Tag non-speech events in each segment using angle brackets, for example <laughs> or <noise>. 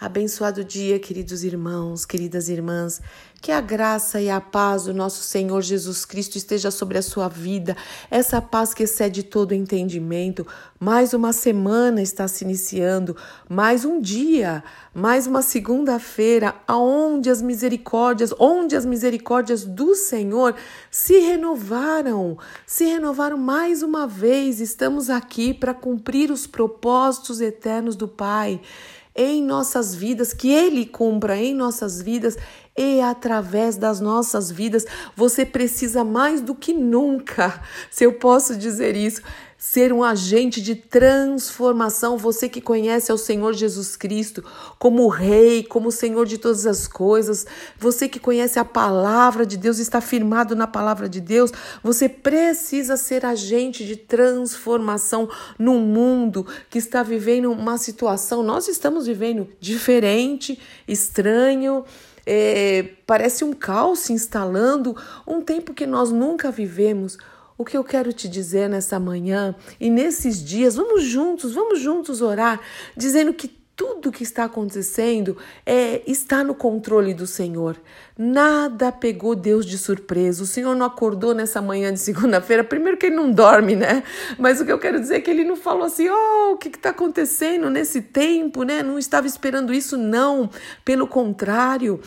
Abençoado dia, queridos irmãos, queridas irmãs. Que a graça e a paz do nosso Senhor Jesus Cristo esteja sobre a sua vida, essa paz que excede todo entendimento. Mais uma semana está se iniciando, mais um dia, mais uma segunda-feira, aonde as misericórdias, onde as misericórdias do Senhor se renovaram, se renovaram mais uma vez. Estamos aqui para cumprir os propósitos eternos do Pai em nossas vidas, que Ele cumpra em nossas vidas e através das nossas vidas. Você precisa mais do que nunca, se eu posso dizer isso, ser um agente de transformação. Você que conhece ao Senhor Jesus Cristo como Rei, como Senhor de todas as coisas, você que conhece a palavra de Deus, está firmado na palavra de Deus, você precisa ser agente de transformação num mundo que está vivendo uma situação. Nós estamos vivendo diferente, estranho. É, parece um caos se instalando, um tempo que nós nunca vivemos. O que eu quero te dizer nessa manhã e nesses dias, vamos juntos, vamos juntos orar, dizendo que tudo que está acontecendo é está no controle do Senhor. Nada pegou Deus de surpresa. O Senhor não acordou nessa manhã de segunda-feira. Primeiro que ele não dorme, né? Mas o que eu quero dizer é que ele não falou assim: "Oh, o que está acontecendo nesse tempo, né? Não estava esperando isso, não. Pelo contrário,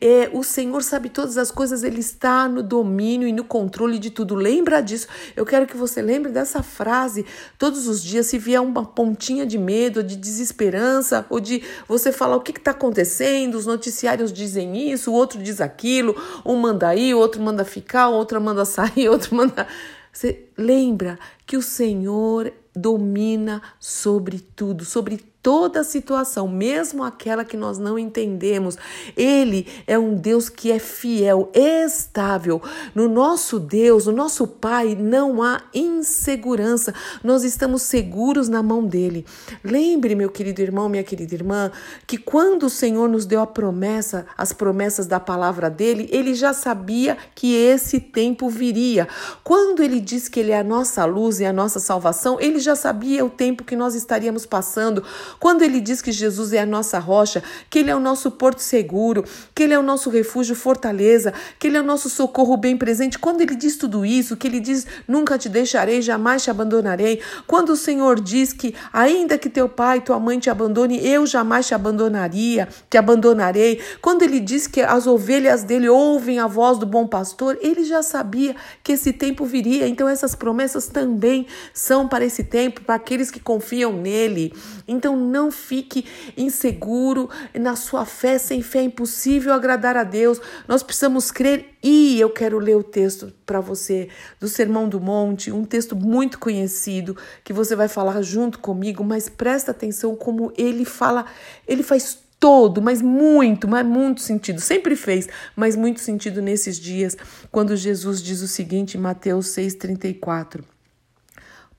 é, o Senhor sabe todas as coisas. Ele está no domínio e no controle de tudo. Lembra disso? Eu quero que você lembre dessa frase todos os dias. Se vier uma pontinha de medo, de desesperança ou de você falar o que está acontecendo, os noticiários dizem isso, o outro diz aquilo, um manda ir, o outro manda ficar, o outro manda <laughs> sair, o outro manda. Você lembra que o Senhor domina sobre tudo, sobre toda situação, mesmo aquela que nós não entendemos. Ele é um Deus que é fiel, estável. No nosso Deus, no nosso Pai, não há insegurança. Nós estamos seguros na mão dele. Lembre, meu querido irmão, minha querida irmã, que quando o Senhor nos deu a promessa, as promessas da palavra dele, ele já sabia que esse tempo viria. Quando ele diz que ele é a nossa luz e a nossa salvação, ele já sabia o tempo que nós estaríamos passando. Quando ele diz que Jesus é a nossa rocha, que ele é o nosso porto seguro, que ele é o nosso refúgio, fortaleza, que ele é o nosso socorro bem presente, quando ele diz tudo isso, que ele diz nunca te deixarei, jamais te abandonarei, quando o Senhor diz que ainda que teu pai, tua mãe te abandone, eu jamais te abandonaria, te abandonarei, quando ele diz que as ovelhas dele ouvem a voz do bom pastor, ele já sabia que esse tempo viria. Então essas promessas também são para esse tempo, para aqueles que confiam nele. Então não fique inseguro na sua fé. Sem fé é impossível agradar a Deus. Nós precisamos crer. E eu quero ler o texto para você do Sermão do Monte, um texto muito conhecido que você vai falar junto comigo, mas presta atenção como ele fala, ele faz todo, mas muito, mas muito sentido. Sempre fez, mas muito sentido nesses dias, quando Jesus diz o seguinte em Mateus 6:34.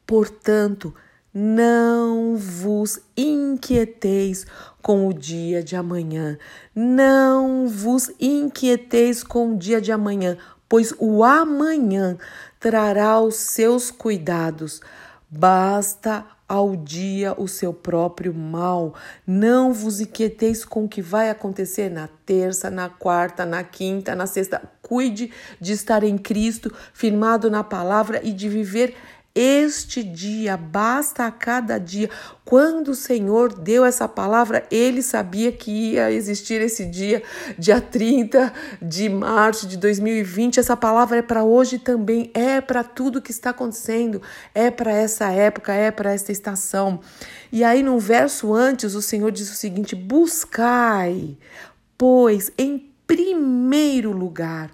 Portanto, não vos inquieteis com o dia de amanhã. Não vos inquieteis com o dia de amanhã, pois o amanhã trará os seus cuidados. Basta ao dia o seu próprio mal. Não vos inquieteis com o que vai acontecer na terça, na quarta, na quinta, na sexta. Cuide de estar em Cristo, firmado na palavra e de viver este dia, basta a cada dia. Quando o Senhor deu essa palavra, ele sabia que ia existir esse dia, dia 30 de março de 2020. Essa palavra é para hoje também, é para tudo que está acontecendo, é para essa época, é para esta estação. E aí, no verso antes, o Senhor diz o seguinte: buscai, pois, em primeiro lugar,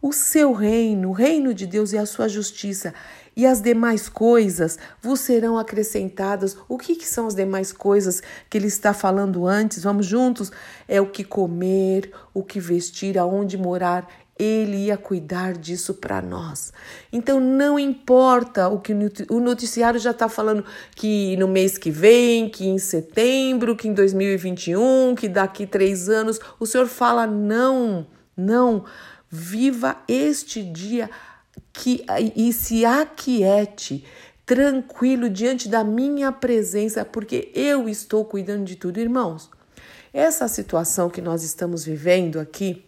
o seu reino, o reino de Deus e a sua justiça e as demais coisas vos serão acrescentadas. O que, que são as demais coisas que ele está falando antes? Vamos juntos? É o que comer, o que vestir, aonde morar. Ele ia cuidar disso para nós. Então não importa o que o noticiário já está falando que no mês que vem, que em setembro, que em 2021, que daqui três anos. O Senhor fala não, não. Viva este dia que, e se aquiete tranquilo diante da minha presença, porque eu estou cuidando de tudo, irmãos. essa situação que nós estamos vivendo aqui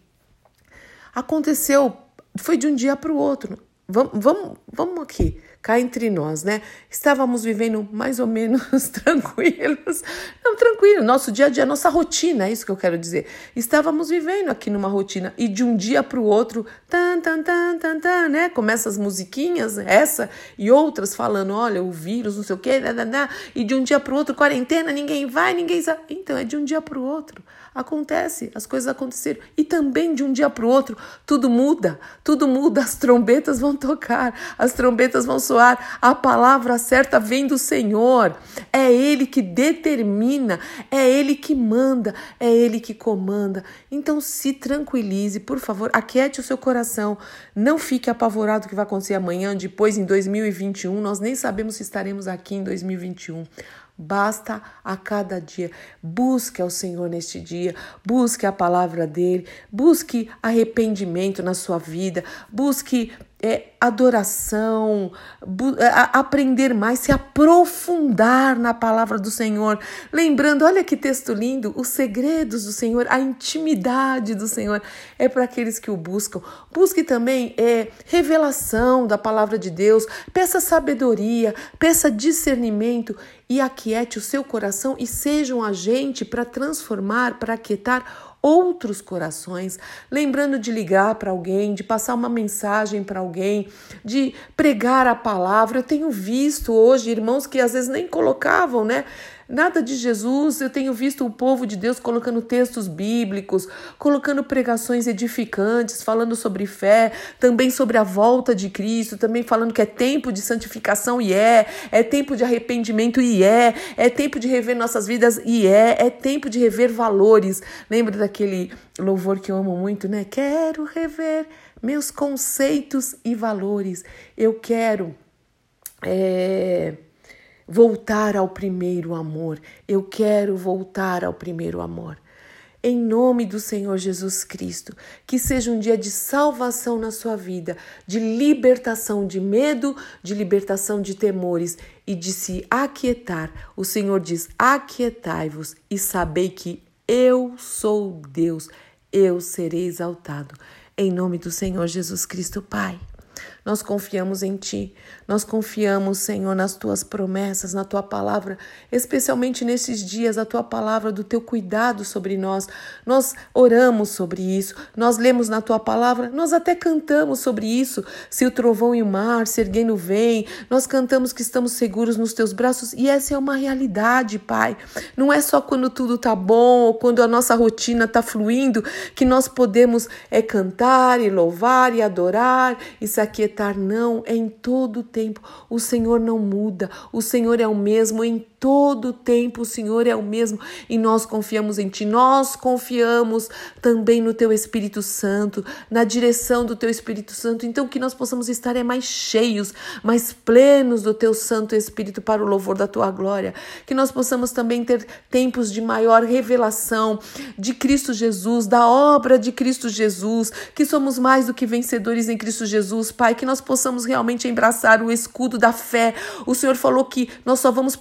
aconteceu, foi de um dia para o outro. Vamos, vamos, vamos aqui cá entre nós, né? Estávamos vivendo mais ou menos <laughs> tranquilos. Não, tranquilo, nosso dia a dia, nossa rotina, é isso que eu quero dizer. Estávamos vivendo aqui numa rotina e de um dia para o outro, tan, tan, tan, tan, tan, né? Começa as musiquinhas, essa e outras falando, olha, o vírus, não sei o quê, né, né, né? e de um dia para o outro, quarentena, ninguém vai, ninguém sabe. Então, é de um dia para o outro. Acontece, as coisas aconteceram. E também de um dia para o outro, tudo muda, tudo muda, as trombetas vão tocar, as trombetas vão soar, a palavra certa vem do Senhor. É Ele que determina, é Ele que manda, é Ele que comanda. Então se tranquilize, por favor, aquiete o seu coração. Não fique apavorado o que vai acontecer amanhã, depois, em 2021. Nós nem sabemos se estaremos aqui em 2021. Basta a cada dia. Busque ao Senhor neste dia, busque a palavra dele, busque arrependimento na sua vida, busque é, adoração, a, aprender mais, se aprofundar na palavra do Senhor. Lembrando, olha que texto lindo: os segredos do Senhor, a intimidade do Senhor é para aqueles que o buscam. Busque também é, revelação da palavra de Deus, peça sabedoria, peça discernimento e aquiete o seu coração e seja um agente para transformar, para aquietar outros corações, lembrando de ligar para alguém, de passar uma mensagem para alguém, de pregar a palavra. Eu tenho visto hoje irmãos que às vezes nem colocavam, né? Nada de Jesus, eu tenho visto o povo de Deus colocando textos bíblicos, colocando pregações edificantes, falando sobre fé, também sobre a volta de Cristo, também falando que é tempo de santificação e é, é tempo de arrependimento e é, é tempo de rever nossas vidas e é, é tempo de rever valores. Lembra daquele louvor que eu amo muito, né? Quero rever meus conceitos e valores. Eu quero. É voltar ao primeiro amor. Eu quero voltar ao primeiro amor. Em nome do Senhor Jesus Cristo, que seja um dia de salvação na sua vida, de libertação de medo, de libertação de temores e de se aquietar. O Senhor diz: Aquietai-vos e sabei que eu sou Deus, eu serei exaltado. Em nome do Senhor Jesus Cristo, Pai. Nós confiamos em Ti, nós confiamos, Senhor, nas Tuas promessas, na Tua palavra, especialmente nesses dias, a Tua palavra do Teu cuidado sobre nós. Nós oramos sobre isso, nós lemos na Tua palavra, nós até cantamos sobre isso. Se o trovão e o mar se erguendo vem, nós cantamos que estamos seguros nos Teus braços e essa é uma realidade, Pai. Não é só quando tudo tá bom ou quando a nossa rotina tá fluindo que nós podemos é cantar e louvar e adorar e se aquietar, não, é em todo o tempo. O Senhor não muda, o Senhor é o mesmo em todo tempo, o Senhor é o mesmo e nós confiamos em Ti. Nós confiamos também no Teu Espírito Santo, na direção do Teu Espírito Santo. Então, que nós possamos estar é mais cheios, mais plenos do Teu Santo Espírito para o louvor da Tua glória. Que nós possamos também ter tempos de maior revelação de Cristo Jesus, da obra de Cristo Jesus, que somos mais do que vencedores em Cristo Jesus, Pai. Que nós possamos realmente embraçar o escudo da fé. O Senhor falou que nós só vamos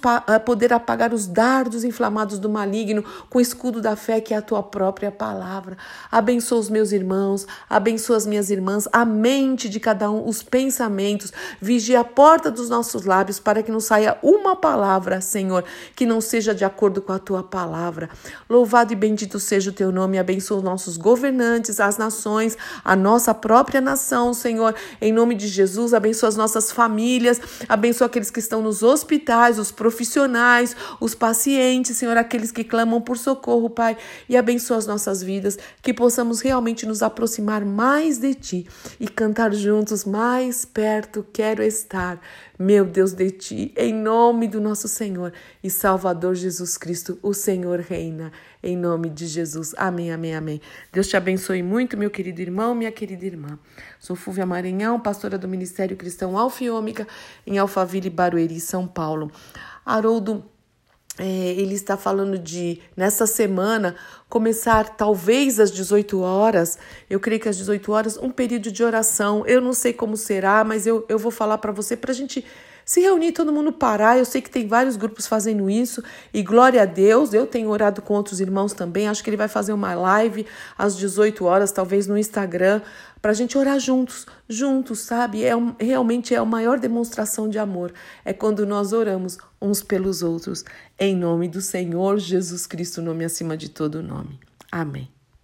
poder apagar os dardos inflamados do maligno com o escudo da fé que é a tua própria palavra. Abençoa os meus irmãos, abençoa as minhas irmãs, a mente de cada um, os pensamentos. Vigia a porta dos nossos lábios para que não saia uma palavra, Senhor, que não seja de acordo com a tua palavra. Louvado e bendito seja o teu nome. Abençoa os nossos governantes, as nações, a nossa própria nação, Senhor. Em nome de Jesus, abençoa as nossas famílias, abençoa aqueles que estão nos hospitais, os profissionais profissionais, os pacientes, Senhor, aqueles que clamam por socorro, Pai, e abençoa as nossas vidas, que possamos realmente nos aproximar mais de Ti e cantar juntos mais perto quero estar, meu Deus, de Ti, em nome do nosso Senhor e Salvador Jesus Cristo, o Senhor reina, em nome de Jesus. Amém, amém, amém. Deus te abençoe muito, meu querido irmão, minha querida irmã. Sou Fúvia Maranhão, pastora do Ministério Cristão Alfa Ômega, em Alphaville, Barueri, São Paulo. Haroldo, é, ele está falando de, nessa semana, começar talvez às 18 horas, eu creio que às 18 horas, um período de oração. Eu não sei como será, mas eu, eu vou falar para você para a gente se reunir, todo mundo parar. Eu sei que tem vários grupos fazendo isso e glória a Deus. Eu tenho orado com outros irmãos também. Acho que ele vai fazer uma live às 18 horas, talvez no Instagram, para a gente orar juntos, juntos, sabe? É um, realmente é a maior demonstração de amor. É quando nós oramos uns pelos outros, em nome do Senhor Jesus Cristo, nome acima de todo nome. Amém.